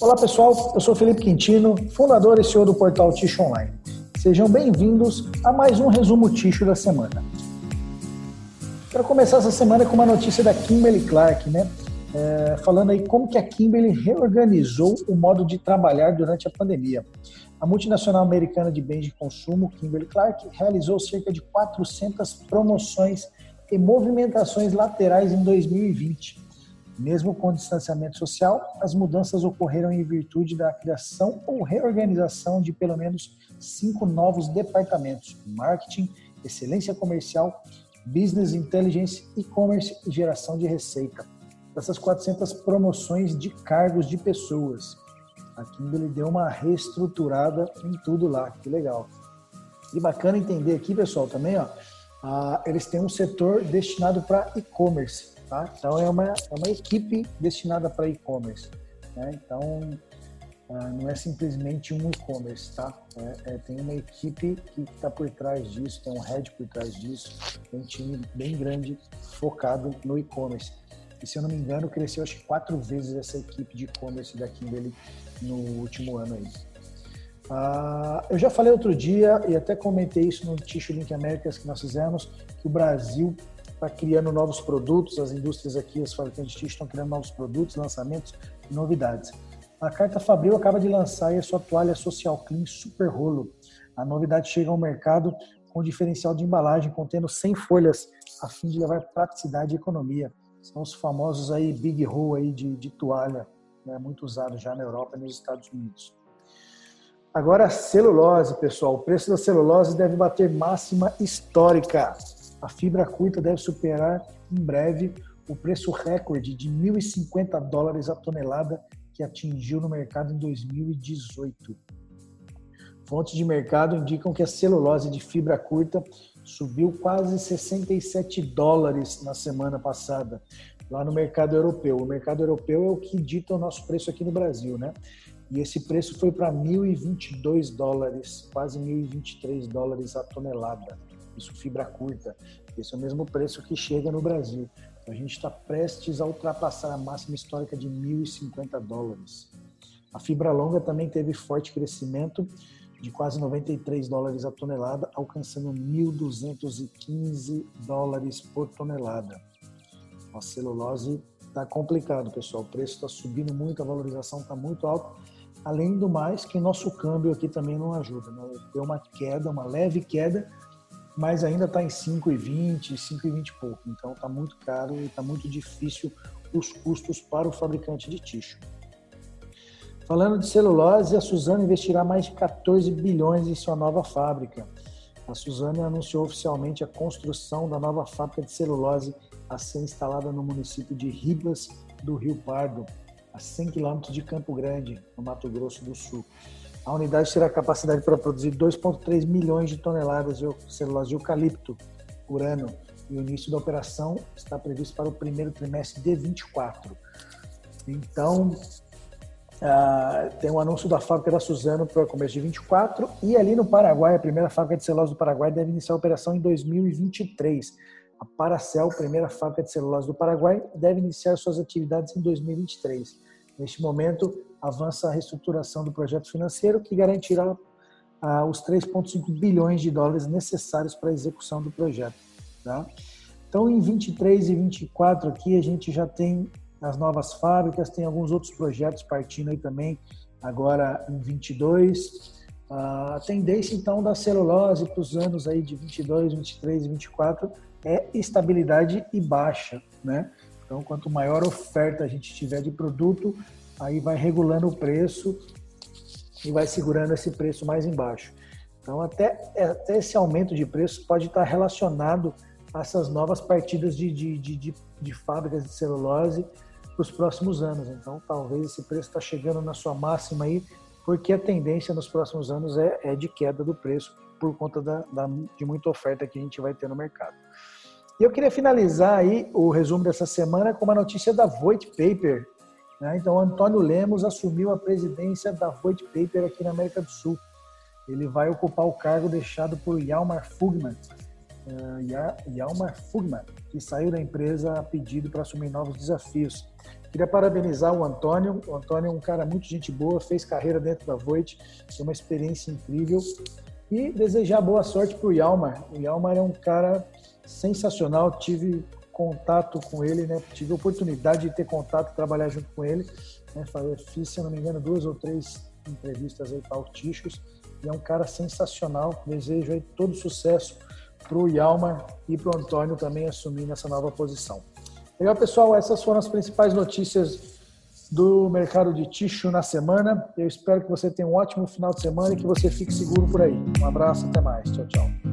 Olá pessoal, eu sou Felipe Quintino, fundador e CEO do portal Ticho Online. Sejam bem-vindos a mais um resumo Ticho da semana. Quero começar essa semana com uma notícia da Kimberly Clark, né? É, falando aí como que a Kimberly reorganizou o modo de trabalhar durante a pandemia. A multinacional americana de bens de consumo, Kimberly Clark, realizou cerca de 400 promoções e movimentações laterais em 2020 mesmo com o distanciamento social, as mudanças ocorreram em virtude da criação ou reorganização de pelo menos cinco novos departamentos: marketing, excelência comercial, business intelligence, e-commerce e geração de receita. Dessas 400 promoções de cargos de pessoas. A Kimberly deu uma reestruturada em tudo lá, que legal. E bacana entender aqui, pessoal, também, ó, ah, eles têm um setor destinado para e-commerce. Tá? Então é uma, é uma equipe destinada para e-commerce. Né? Então uh, não é simplesmente um e-commerce, tá? É, é, tem uma equipe que está por trás disso, tem um head por trás disso, tem um time bem grande focado no e-commerce. E se eu não me engano, cresceu acho que quatro vezes essa equipe de e-commerce da Kimberly no último ano aí. Uh, eu já falei outro dia e até comentei isso no Tissue Link Américas que nós fizemos, que o Brasil está criando novos produtos, as indústrias aqui, os fabricantes de estão criando novos produtos, lançamentos e novidades. A Carta Fabril acaba de lançar a sua toalha Social Clean Super Rolo. A novidade chega ao mercado com diferencial de embalagem contendo 100 folhas, a fim de levar praticidade e economia. São os famosos aí Big Roll aí de, de toalha, né, muito usado já na Europa e nos Estados Unidos. Agora, celulose, pessoal. O preço da celulose deve bater máxima histórica a fibra curta deve superar em breve o preço recorde de 1.050 dólares a tonelada que atingiu no mercado em 2018. Fontes de mercado indicam que a celulose de fibra curta subiu quase 67 dólares na semana passada, lá no mercado europeu. O mercado europeu é o que dita o nosso preço aqui no Brasil, né? E esse preço foi para 1.022 dólares, quase 1.023 dólares a tonelada isso fibra curta. Esse é o mesmo preço que chega no Brasil. Então, a gente está prestes a ultrapassar a máxima histórica de 1.050 dólares. A fibra longa também teve forte crescimento de quase 93 dólares a tonelada, alcançando 1.215 dólares por tonelada. A celulose está complicado, pessoal. O preço está subindo muito, a valorização está muito alta. Além do mais, que nosso câmbio aqui também não ajuda. Né? Deu uma queda, uma leve queda, mas ainda está em 5,20, 5,20 e pouco. Então está muito caro e está muito difícil os custos para o fabricante de tixo. Falando de celulose, a Suzano investirá mais de 14 bilhões em sua nova fábrica. A Suzano anunciou oficialmente a construção da nova fábrica de celulose a ser instalada no município de Ribas do Rio Pardo, a 100 quilômetros de Campo Grande, no Mato Grosso do Sul. A unidade terá capacidade para produzir 2,3 milhões de toneladas de celulose de eucalipto por ano e o início da operação está previsto para o primeiro trimestre de 24. Então, uh, tem um anúncio da fábrica da Suzano para o começo de 24 e ali no Paraguai, a primeira fábrica de celulose do Paraguai deve iniciar a operação em 2023. A Paracel, primeira fábrica de celulose do Paraguai, deve iniciar suas atividades em 2023. Neste momento, avança a reestruturação do projeto financeiro, que garantirá ah, os 3,5 bilhões de dólares necessários para a execução do projeto. Tá? Então, em 23 e 24 aqui, a gente já tem as novas fábricas, tem alguns outros projetos partindo aí também, agora em 22. A tendência, então, da celulose para os anos aí de 22, 23 e 24 é estabilidade e baixa, né? Então, quanto maior oferta a gente tiver de produto, aí vai regulando o preço e vai segurando esse preço mais embaixo. Então, até, até esse aumento de preço pode estar relacionado a essas novas partidas de, de, de, de, de fábricas de celulose para os próximos anos. Então, talvez esse preço está chegando na sua máxima aí, porque a tendência nos próximos anos é, é de queda do preço por conta da, da, de muita oferta que a gente vai ter no mercado. E eu queria finalizar aí o resumo dessa semana com uma notícia da Voigt Paper. Né? Então, Antônio Lemos assumiu a presidência da Voigt Paper aqui na América do Sul. Ele vai ocupar o cargo deixado por Yalmar Fugman, uh, Yalmar Fugman, que saiu da empresa a pedido para assumir novos desafios. Queria parabenizar o Antônio. O Antônio é um cara muito gente boa, fez carreira dentro da Voit, tem uma experiência incrível. E desejar boa sorte para o Yalmar. O Yalmar é um cara sensacional. Tive contato com ele, né? Tive oportunidade de ter contato, trabalhar junto com ele. Né? Fiz, se não me engano, duas ou três entrevistas aí para. E é um cara sensacional. Desejo aí todo sucesso para o Yalmar e para o Antônio também assumir nessa nova posição. Legal, pessoal, essas foram as principais notícias do mercado de tixo na semana. Eu espero que você tenha um ótimo final de semana e que você fique seguro por aí. Um abraço, até mais. Tchau, tchau.